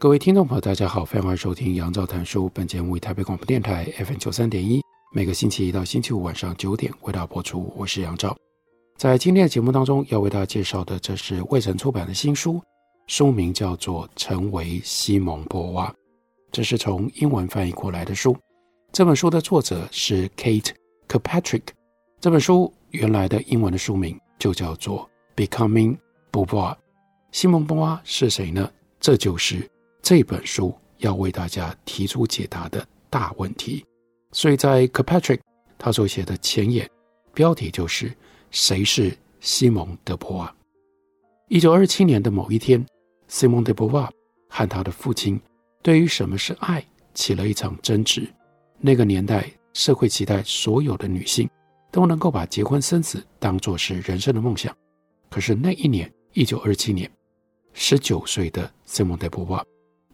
各位听众朋友，大家好，欢迎收听杨照谈书。本节目为台北广播电台 FM 九三点一，每个星期一到星期五晚上九点为大家播出。我是杨照。在今天的节目当中，要为大家介绍的，这是未曾出版的新书，书名叫做《成为西蒙波娃》，这是从英文翻译过来的书。这本书的作者是 Kate Kepatrick。这本书原来的英文的书名就叫做《Becoming Beauvoir》。西蒙波娃是谁呢？这就是。这本书要为大家提出解答的大问题，所以在 k p a t r i c k 他所写的前言标题就是“谁是西蒙德波瓦”。一九二七年的某一天，西蒙德波瓦和他的父亲对于什么是爱起了一场争执。那个年代，社会期待所有的女性都能够把结婚生子当作是人生的梦想。可是那一年，一九二七年，十九岁的西蒙德波瓦。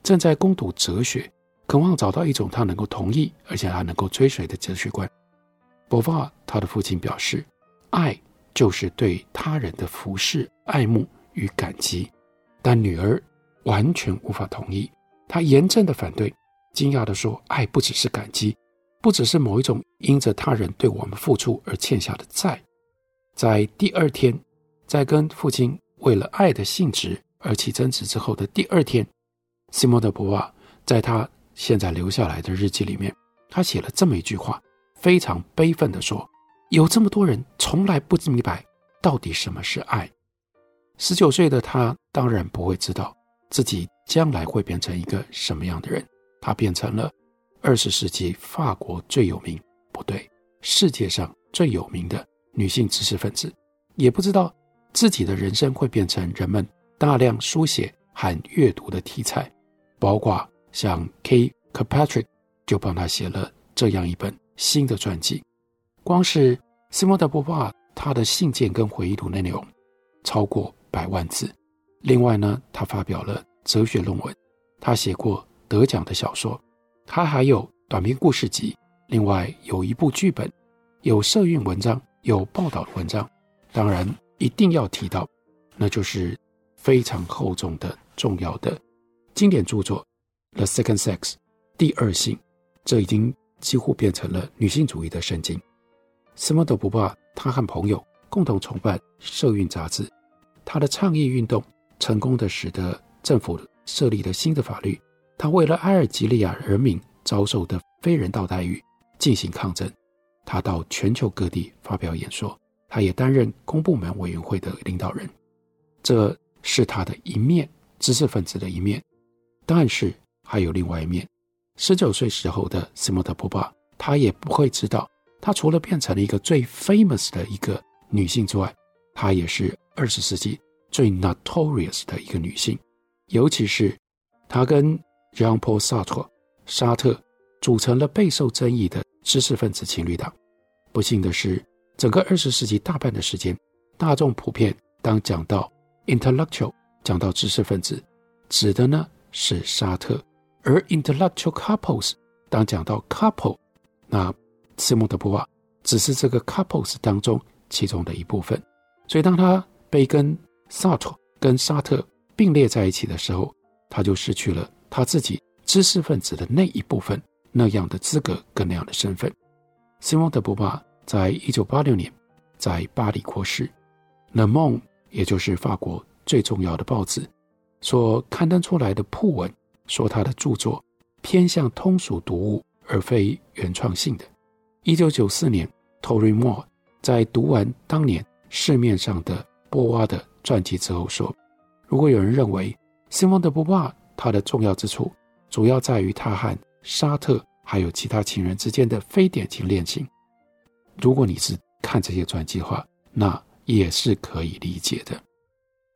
正在攻读哲学，渴望找到一种他能够同意，而且他能够追随的哲学观。波娃，他的父亲表示，爱就是对他人的服侍、爱慕与感激。但女儿完全无法同意，她严正的反对，惊讶地说：“爱不只是感激，不只是某一种因着他人对我们付出而欠下的债。”在第二天，在跟父亲为了爱的性质而起争执之后的第二天。西蒙德·博瓦在他现在留下来的日记里面，他写了这么一句话，非常悲愤地说：“有这么多人从来不明白到底什么是爱。”十九岁的他当然不会知道自己将来会变成一个什么样的人。他变成了二十世纪法国最有名，不对，世界上最有名的女性知识分子，也不知道自己的人生会变成人们大量书写和阅读的题材。包括像 K. k p a t r i c k 就帮他写了这样一本新的传记。光是西蒙德·波娃他的信件跟回忆录内容超过百万字。另外呢，他发表了哲学论文，他写过得奖的小说，他还有短篇故事集，另外有一部剧本，有社运文章，有报道的文章。当然，一定要提到，那就是非常厚重的、重要的。经典著作《The Second Sex》第二性，这已经几乎变成了女性主义的圣经。什么都不怕，他和朋友共同创办社运杂志，他的倡议运动成功的使得政府设立了新的法律。他为了阿尔及利亚人民遭受的非人道待遇进行抗争。他到全球各地发表演说，他也担任公部门委员会的领导人。这是他的一面，知识分子的一面。但是还有另外一面，十九岁时候的西蒙德·波巴，她也不会知道，她除了变成了一个最 famous 的一个女性之外，她也是二十世纪最 notorious 的一个女性。尤其是她跟 Jean-Paul Sartre 沙特组成了备受争议的知识分子情侣党。不幸的是，整个二十世纪大半的时间，大众普遍当讲到 intellectual，讲到知识分子，指的呢，是沙特，而 intellectual couples，当讲到 couple，那西蒙德·波娃只是这个 couples 当中其中的一部分。所以，当他被跟萨特跟沙特并列在一起的时候，他就失去了他自己知识分子的那一部分那样的资格跟那样的身份。西蒙德·波娃在一九八六年在巴黎过世，《Le Monde》也就是法国最重要的报纸。所刊登出来的铺文说，他的著作偏向通俗读物，而非原创性的。一九九四年，Tory Moore 在读完当年市面上的波娃的传记之后说：“如果有人认为西蒙的·波娃他的重要之处主要在于他和沙特还有其他情人之间的非典型恋情，如果你是看这些传记的话，那也是可以理解的。”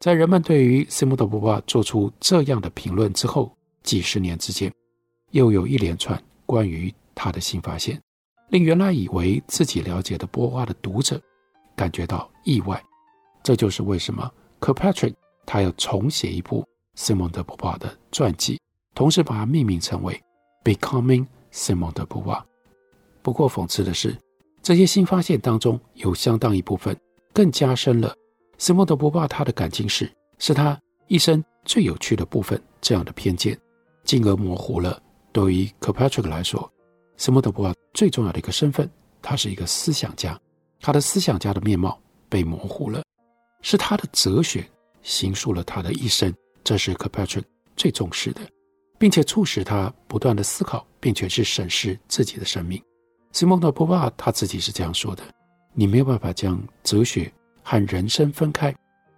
在人们对于西蒙德·波娃做出这样的评论之后，几十年之间，又有一连串关于他的新发现，令原来以为自己了解的波娃的读者感觉到意外。这就是为什么 k i r p a t r i c k 他要重写一部西蒙德·波娃的传记，同时把它命名成为《Becoming Simon de Beauvoir》。不过讽刺的是，这些新发现当中有相当一部分更加深了。斯莫德·波娃他的感情史是他一生最有趣的部分，这样的偏见，进而模糊了对于 k i r p a t r i c k 来说，斯莫德·波娃最重要的一个身份，他是一个思想家，他的思想家的面貌被模糊了，是他的哲学形塑了他的一生，这是 k i r p a t r i c k 最重视的，并且促使他不断的思考，并且去审视自己的生命。斯莫德·波娃他自己是这样说的：“你没有办法将哲学。”和人生分开，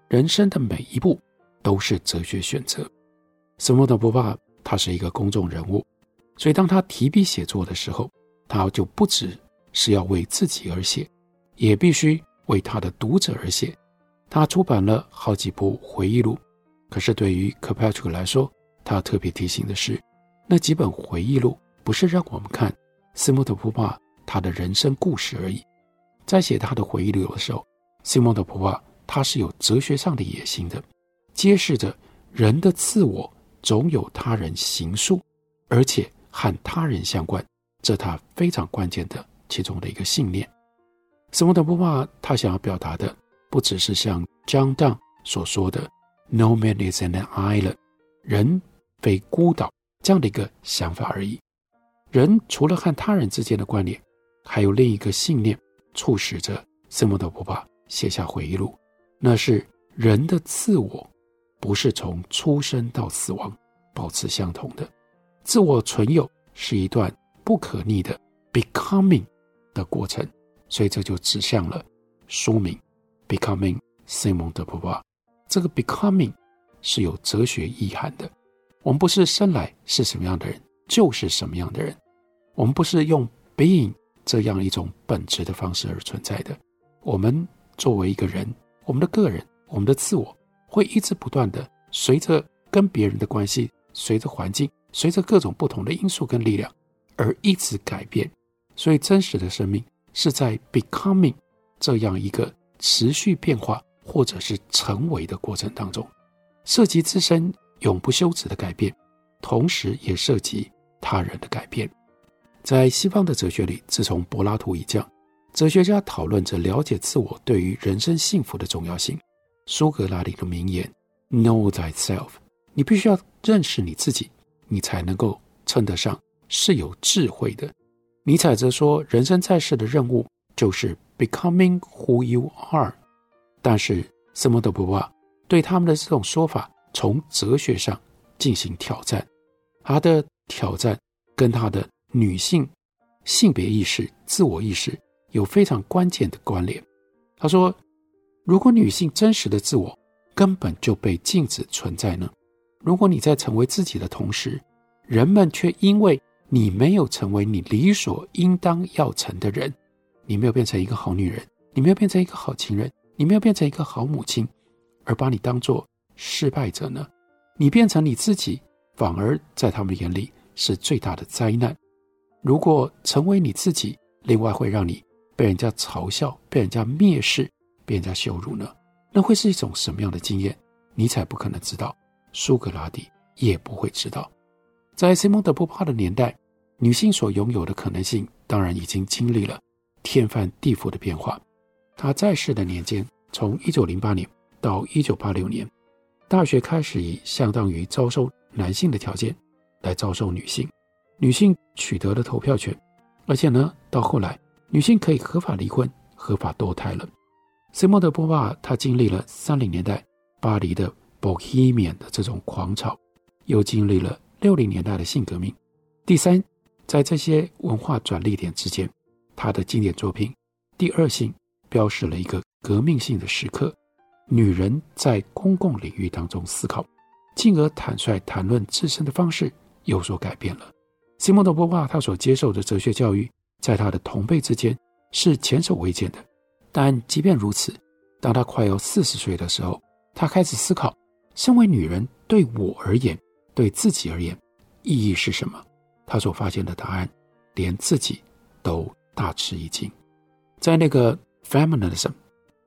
人生的每一步都是哲学选择。斯莫德·波娃他是一个公众人物，所以当他提笔写作的时候，他就不只是要为自己而写，也必须为他的读者而写。他出版了好几部回忆录，可是对于 Kirkpatrick 来说，他特别提醒的是，那几本回忆录不是让我们看斯莫德·波娃他的人生故事而已。在写他的回忆录的时候，西蒙德·波娃，他是有哲学上的野心的，揭示着人的自我总有他人形塑，而且和他人相关，这他非常关键的其中的一个信念。西蒙德·波娃，他想要表达的不只是像 John Donne 所说的 “No man is an island”，人非孤岛这样的一个想法而已。人除了和他人之间的关联，还有另一个信念促使着西蒙德·波娃。写下回忆录，那是人的自我，不是从出生到死亡保持相同的，自我存有是一段不可逆的 becoming 的过程，所以这就指向了书名 Becoming Simon de Beauvoir。这个 becoming 是有哲学意涵的，我们不是生来是什么样的人就是什么样的人，我们不是用 being 这样一种本质的方式而存在的，我们。作为一个人，我们的个人，我们的自我，会一直不断的随着跟别人的关系，随着环境，随着各种不同的因素跟力量而一直改变。所以，真实的生命是在 becoming 这样一个持续变化或者是成为的过程当中，涉及自身永不休止的改变，同时也涉及他人的改变。在西方的哲学里，自从柏拉图一讲。哲学家讨论着了解自我对于人生幸福的重要性。苏格拉底的名言 “Know thyself”，你必须要认识你自己，你才能够称得上是有智慧的。尼采则说，人生在世的任务就是 “becoming who you are”。但是，西蒙德·波娃对他们的这种说法从哲学上进行挑战，他的挑战跟他的女性性别意识、自我意识。有非常关键的关联。他说：“如果女性真实的自我根本就被禁止存在呢？如果你在成为自己的同时，人们却因为你没有成为你理所应当要成的人，你没有变成一个好女人，你没有变成一个好情人，你没有变成一个好母亲，而把你当作失败者呢？你变成你自己，反而在他们眼里是最大的灾难。如果成为你自己，另外会让你。”被人家嘲笑，被人家蔑视，被人家羞辱呢？那会是一种什么样的经验？尼采不可能知道，苏格拉底也不会知道。在西蒙德·波帕的年代，女性所拥有的可能性，当然已经经历了天翻地覆的变化。她在世的年间，从一九零八年到一九八六年，大学开始以相当于招收男性的条件来招收女性，女性取得了投票权，而且呢，到后来。女性可以合法离婚、合法堕胎了。西蒙德·波娃，她经历了三零年代巴黎的 Bohemian 的这种狂潮，又经历了六零年代的性革命。第三，在这些文化转捩点之间，她的经典作品《第二性》标示了一个革命性的时刻。女人在公共领域当中思考，进而坦率谈论自身的方式有所改变了。西蒙德·波娃，他所接受的哲学教育。在他的同辈之间是前所未见的，但即便如此，当他快要四十岁的时候，他开始思考，身为女人对我而言，对自己而言，意义是什么？他所发现的答案，连自己都大吃一惊。在那个 feminism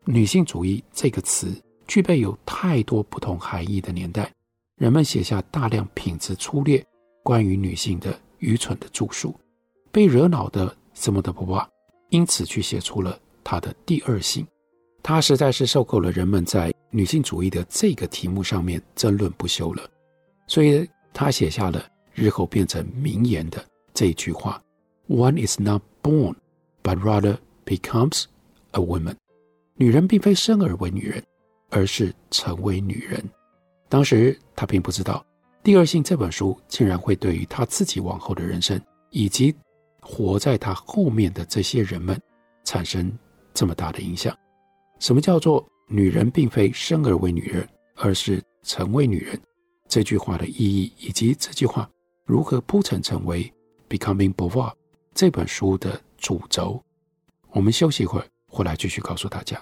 女性主义这个词具备有太多不同含义的年代，人们写下大量品质粗劣、关于女性的愚蠢的著述。被惹恼的西蒙德·波伏娃因此去写出了她的第二性。她实在是受够了人们在女性主义的这个题目上面争论不休了，所以她写下了日后变成名言的这句话：“One is not born, but rather becomes a woman。”女人并非生而为女人，而是成为女人。当时她并不知道，《第二性》这本书竟然会对于她自己往后的人生以及活在他后面的这些人们产生这么大的影响。什么叫做“女人并非生而为女人，而是成为女人”？这句话的意义，以及这句话如何铺陈成为《Becoming Beauvoir》这本书的主轴？我们休息一会儿，回来继续告诉大家。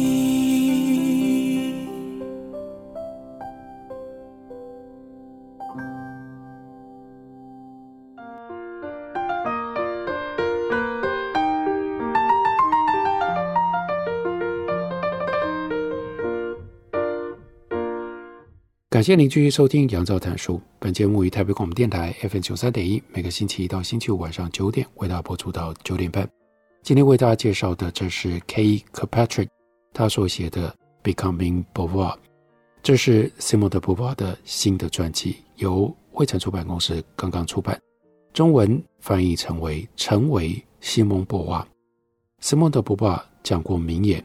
感谢您继续收听杨照谈书。本节目于台北广播电台 FM 九三点一，每个星期一到星期五晚上九点为大家播出到九点半。今天为大家介绍的这是 Kay Kirkpatrick 他所写的《Becoming Beauvoir》，这是 Simon de Beauvoir 的新的传记，由卫城出版公司刚刚出版，中文翻译成为《成为西蒙波娃》。Simon de Beauvoir 讲过名言：“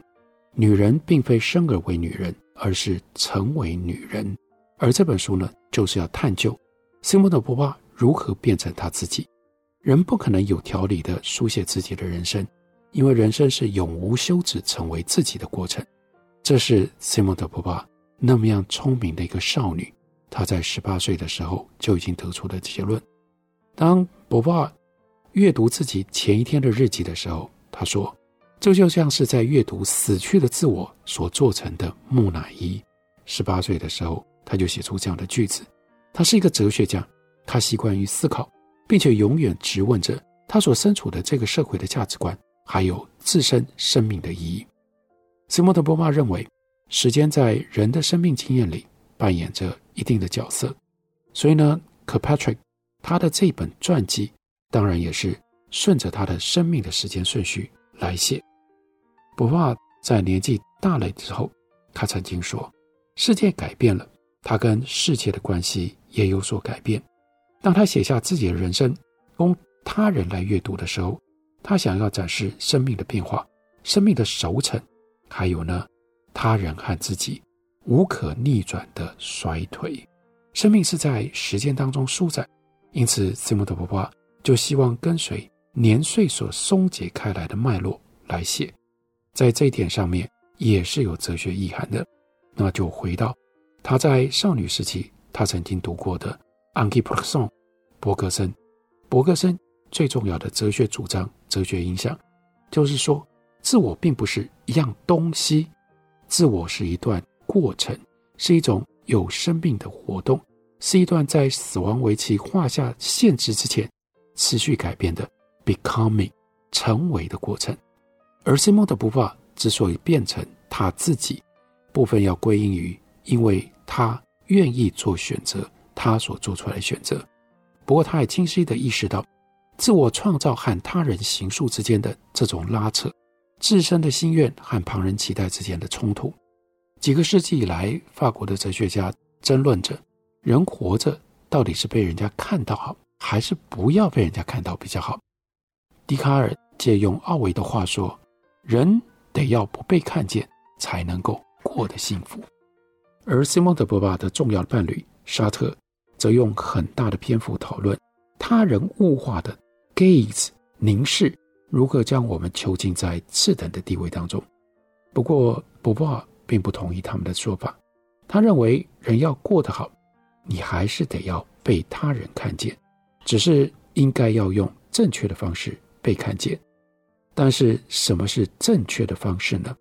女人并非生而为女人，而是成为女人。”而这本书呢，就是要探究西蒙德·波娃如何变成他自己。人不可能有条理地书写自己的人生，因为人生是永无休止成为自己的过程。这是西蒙德·波娃那么样聪明的一个少女，她在十八岁的时候就已经得出了结论。当波娃阅读自己前一天的日记的时候，她说：“这就像是在阅读死去的自我所做成的木乃伊。”十八岁的时候。他就写出这样的句子。他是一个哲学家，他习惯于思考，并且永远质问着他所身处的这个社会的价值观，还有自身生命的意义。西蒙德·波娃认为，时间在人的生命经验里扮演着一定的角色，所以呢，Kirkpatrick 他的这本传记当然也是顺着他的生命的时间顺序来写。波娃在年纪大了之后，他曾经说：“世界改变了。”他跟世界的关系也有所改变。当他写下自己的人生，供他人来阅读的时候，他想要展示生命的变化、生命的熟成，还有呢，他人和自己无可逆转的衰退。生命是在时间当中舒展，因此西蒙德·波娃就希望跟随年岁所松解开来的脉络来写，在这一点上面也是有哲学意涵的。那就回到。他在少女时期，他曾经读过的 Henri Bergson 伯格森。伯格森最重要的哲学主张、哲学影响，就是说，自我并不是一样东西，自我是一段过程，是一种有生命的活动，是一段在死亡为其画下限制之前持续改变的 becoming 成为的过程。而西蒙德·波娃之所以变成他自己，部分要归因于因为。他愿意做选择，他所做出来的选择。不过，他也清晰地意识到，自我创造和他人行述之间的这种拉扯，自身的心愿和旁人期待之间的冲突。几个世纪以来，法国的哲学家争论着：人活着到底是被人家看到好，还是不要被人家看到比较好？笛卡尔借用奥维的话说：“人得要不被看见，才能够过得幸福。”而西蒙德·波巴的重要伴侣沙特，则用很大的篇幅讨论他人物化的 gaze 凝视如何将我们囚禁在次等的地位当中。不过，波巴并不同意他们的说法。他认为，人要过得好，你还是得要被他人看见，只是应该要用正确的方式被看见。但是，什么是正确的方式呢？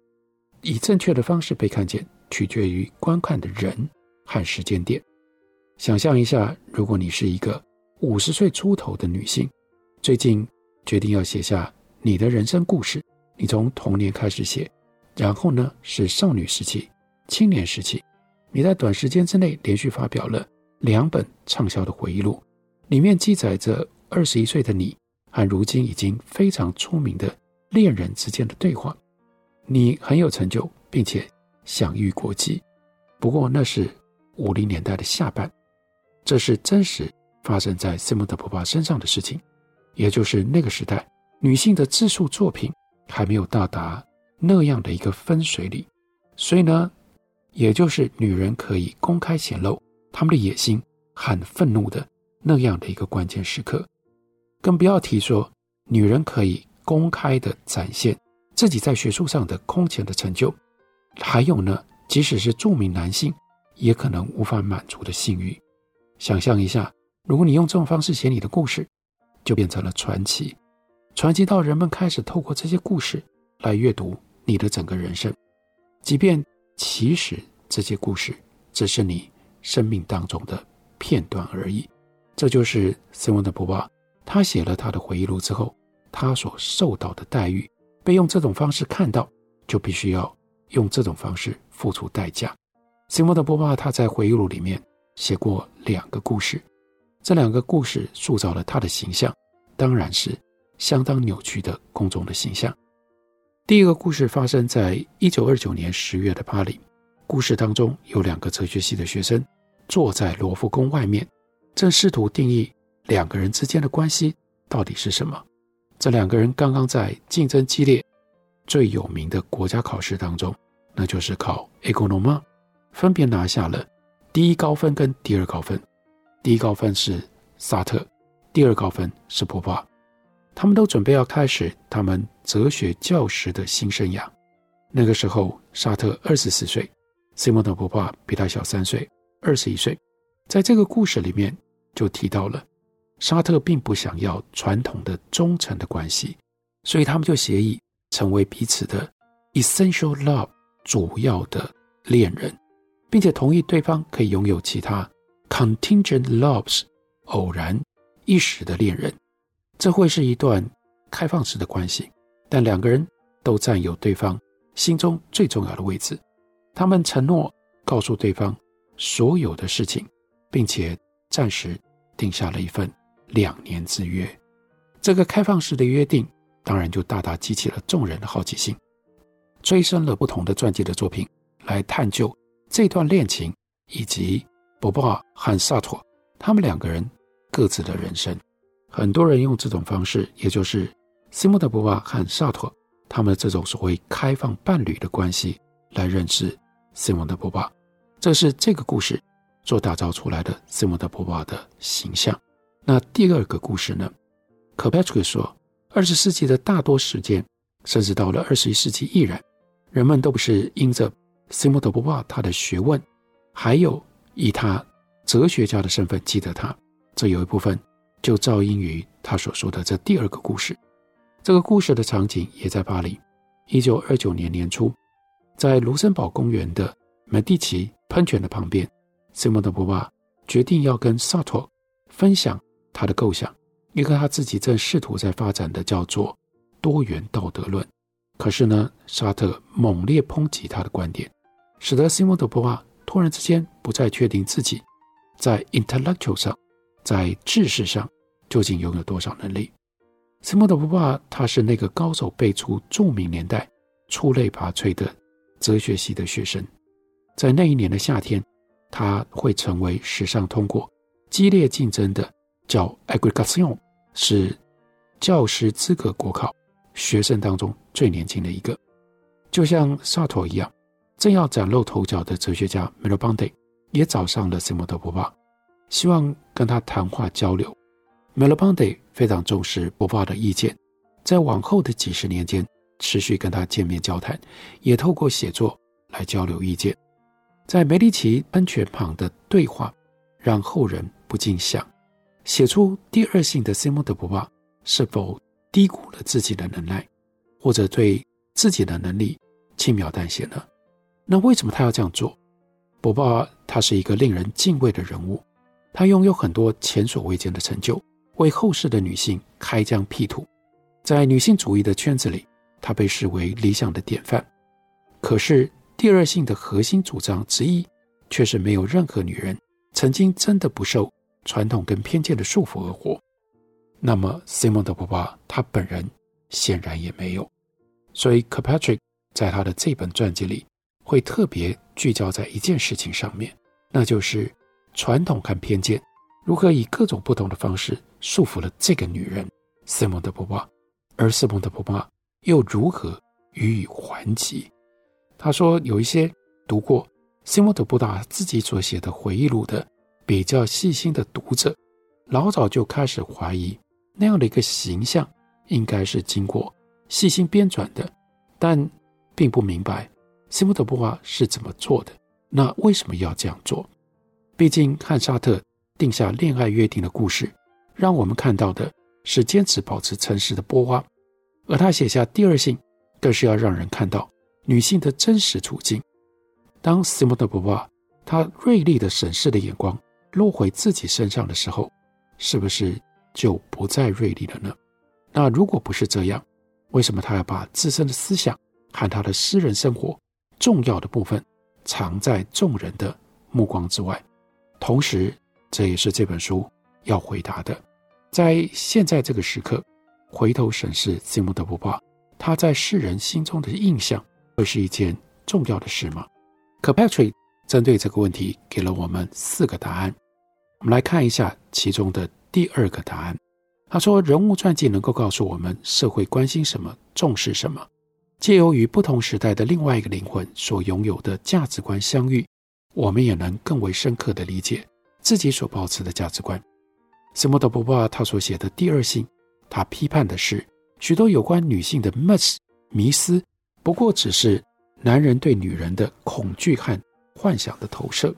以正确的方式被看见，取决于观看的人和时间点。想象一下，如果你是一个五十岁出头的女性，最近决定要写下你的人生故事，你从童年开始写，然后呢是少女时期、青年时期，你在短时间之内连续发表了两本畅销的回忆录，里面记载着二十一岁的你和如今已经非常出名的恋人之间的对话。你很有成就，并且享誉国际。不过那是五零年代的下半，这是真实发生在西蒙德·波娃身上的事情，也就是那个时代女性的自述作品还没有到达那样的一个分水岭，所以呢，也就是女人可以公开显露她们的野心和愤怒的那样的一个关键时刻，更不要提说女人可以公开的展现。自己在学术上的空前的成就，还有呢，即使是著名男性，也可能无法满足的性欲。想象一下，如果你用这种方式写你的故事，就变成了传奇，传奇到人们开始透过这些故事来阅读你的整个人生，即便其实这些故事只是你生命当中的片段而已。这就是西蒙德·波娃，他写了他的回忆录之后，他所受到的待遇。被用这种方式看到，就必须要用这种方式付出代价。西蒙德·波娃他在回忆录里面写过两个故事，这两个故事塑造了他的形象，当然是相当扭曲的公众的形象。第一个故事发生在一九二九年十月的巴黎，故事当中有两个哲学系的学生坐在罗浮宫外面，正试图定义两个人之间的关系到底是什么。这两个人刚刚在竞争激烈、最有名的国家考试当中，那就是考 e c o n o m a 分别拿下了第一高分跟第二高分。第一高分是萨特，第二高分是波娃。他们都准备要开始他们哲学教师的新生涯。那个时候，沙特二十四岁，西蒙德·波娃比他小三岁，二十一岁。在这个故事里面就提到了。沙特并不想要传统的忠诚的关系，所以他们就协议成为彼此的 essential love 主要的恋人，并且同意对方可以拥有其他 contingent loves 偶然一时的恋人。这会是一段开放式的关系，但两个人都占有对方心中最重要的位置。他们承诺告诉对方所有的事情，并且暂时定下了一份。两年之约，这个开放式的约定，当然就大大激起了众人的好奇心，催生了不同的传记的作品来探究这段恋情，以及波娃和萨托他们两个人各自的人生。很多人用这种方式，也就是西蒙德·波娃和萨托他们这种所谓开放伴侣的关系，来认识西蒙德·波娃。这是这个故事所打造出来的西蒙德·波娃的形象。那第二个故事呢？科佩特说，二十世纪的大多时间，甚至到了二十一世纪依然，人们都不是因着西蒙德·波娃他的学问，还有以他哲学家的身份记得他。这有一部分就肇因于他所说的这第二个故事。这个故事的场景也在巴黎。一九二九年年初，在卢森堡公园的美第奇喷泉的旁边，西蒙德·波娃决定要跟萨托分享。他的构想，一个他自己正试图在发展的叫做多元道德论。可是呢，沙特猛烈抨击他的观点，使得西蒙德·波娃突然之间不再确定自己在 intellectual 上，在知识上究竟拥有多少能力。西蒙德·波娃他是那个高手辈出、著名年代出类拔萃的哲学系的学生，在那一年的夏天，他会成为史上通过激烈竞争的。叫 Aggregation 是教师资格国考学生当中最年轻的一个，就像萨托一样，正要崭露头角的哲学家 Merleau-Ponty 也找上了西蒙德·波巴，希望跟他谈话交流。Merleau-Ponty 非常重视波巴的意见，在往后的几十年间持续跟他见面交谈，也透过写作来交流意见。在梅里奇喷泉旁的对话，让后人不禁想：写出第二性的西蒙德·波巴是否低估了自己的能耐，或者对自己的能力轻描淡写呢？那为什么他要这样做？波巴他是一个令人敬畏的人物，他拥有很多前所未见的成就。为后世的女性开疆辟土，在女性主义的圈子里，她被视为理想的典范。可是，第二性的核心主张之一，却是没有任何女人曾经真的不受传统跟偏见的束缚而活。那么，西蒙德·波巴他本人显然也没有。所以，Kirkpatrick 在他的这本传记里，会特别聚焦在一件事情上面，那就是传统和偏见。如何以各种不同的方式束缚了这个女人，西蒙德·波巴，而西蒙德·波巴又如何予以还击？他说，有一些读过西蒙德·波巴自己所写的回忆录的比较细心的读者，老早就开始怀疑那样的一个形象应该是经过细心编撰的，但并不明白西姆德·波巴是怎么做的。那为什么要这样做？毕竟汉沙特。定下恋爱约定的故事，让我们看到的是坚持保持诚实的波娃，而他写下第二性，更是要让人看到女性的真实处境。当西姆德·波娃他锐利的审视的眼光落回自己身上的时候，是不是就不再锐利了呢？那如果不是这样，为什么他要把自身的思想和他的私人生活重要的部分藏在众人的目光之外，同时？这也是这本书要回答的。在现在这个时刻，回头审视吉姆德·波巴，他在世人心中的印象，会是一件重要的事吗可 Patrick 针对这个问题给了我们四个答案。我们来看一下其中的第二个答案。他说，人物传记能够告诉我们社会关心什么、重视什么，借由与不同时代的另外一个灵魂所拥有的价值观相遇，我们也能更为深刻地理解。自己所抱持的价值观，西蒙德·波巴他所写的《第二性》，他批判的是许多有关女性的 myths 迷思，不过只是男人对女人的恐惧和幻想的投射。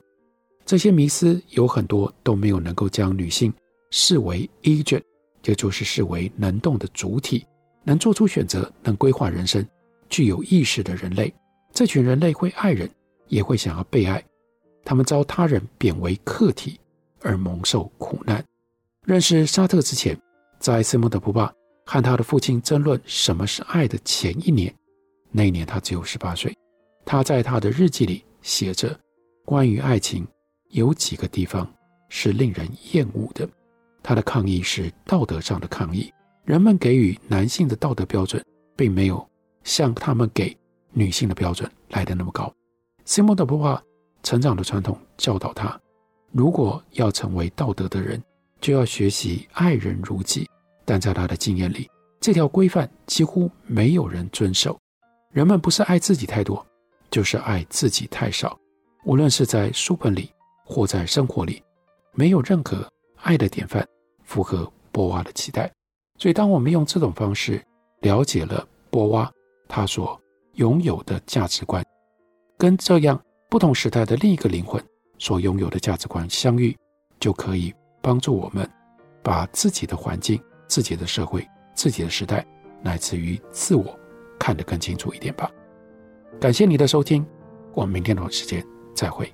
这些迷思有很多都没有能够将女性视为 agent，也就是视为能动的主体，能做出选择，能规划人生，具有意识的人类。这群人类会爱人，也会想要被爱。他们遭他人贬为客体而蒙受苦难。认识沙特之前，在斯莫德·波巴和他的父亲争论什么是爱的前一年，那一年他只有十八岁。他在他的日记里写着：关于爱情，有几个地方是令人厌恶的。他的抗议是道德上的抗议。人们给予男性的道德标准，并没有像他们给女性的标准来的那么高。西蒙德·波巴。成长的传统教导他，如果要成为道德的人，就要学习爱人如己。但在他的经验里，这条规范几乎没有人遵守。人们不是爱自己太多，就是爱自己太少。无论是在书本里或在生活里，没有任何爱的典范符合波娃的期待。所以，当我们用这种方式了解了波娃他所拥有的价值观，跟这样。不同时代的另一个灵魂所拥有的价值观相遇，就可以帮助我们把自己的环境、自己的社会、自己的时代，乃至于自我看得更清楚一点吧。感谢你的收听，我们明天同一时间再会。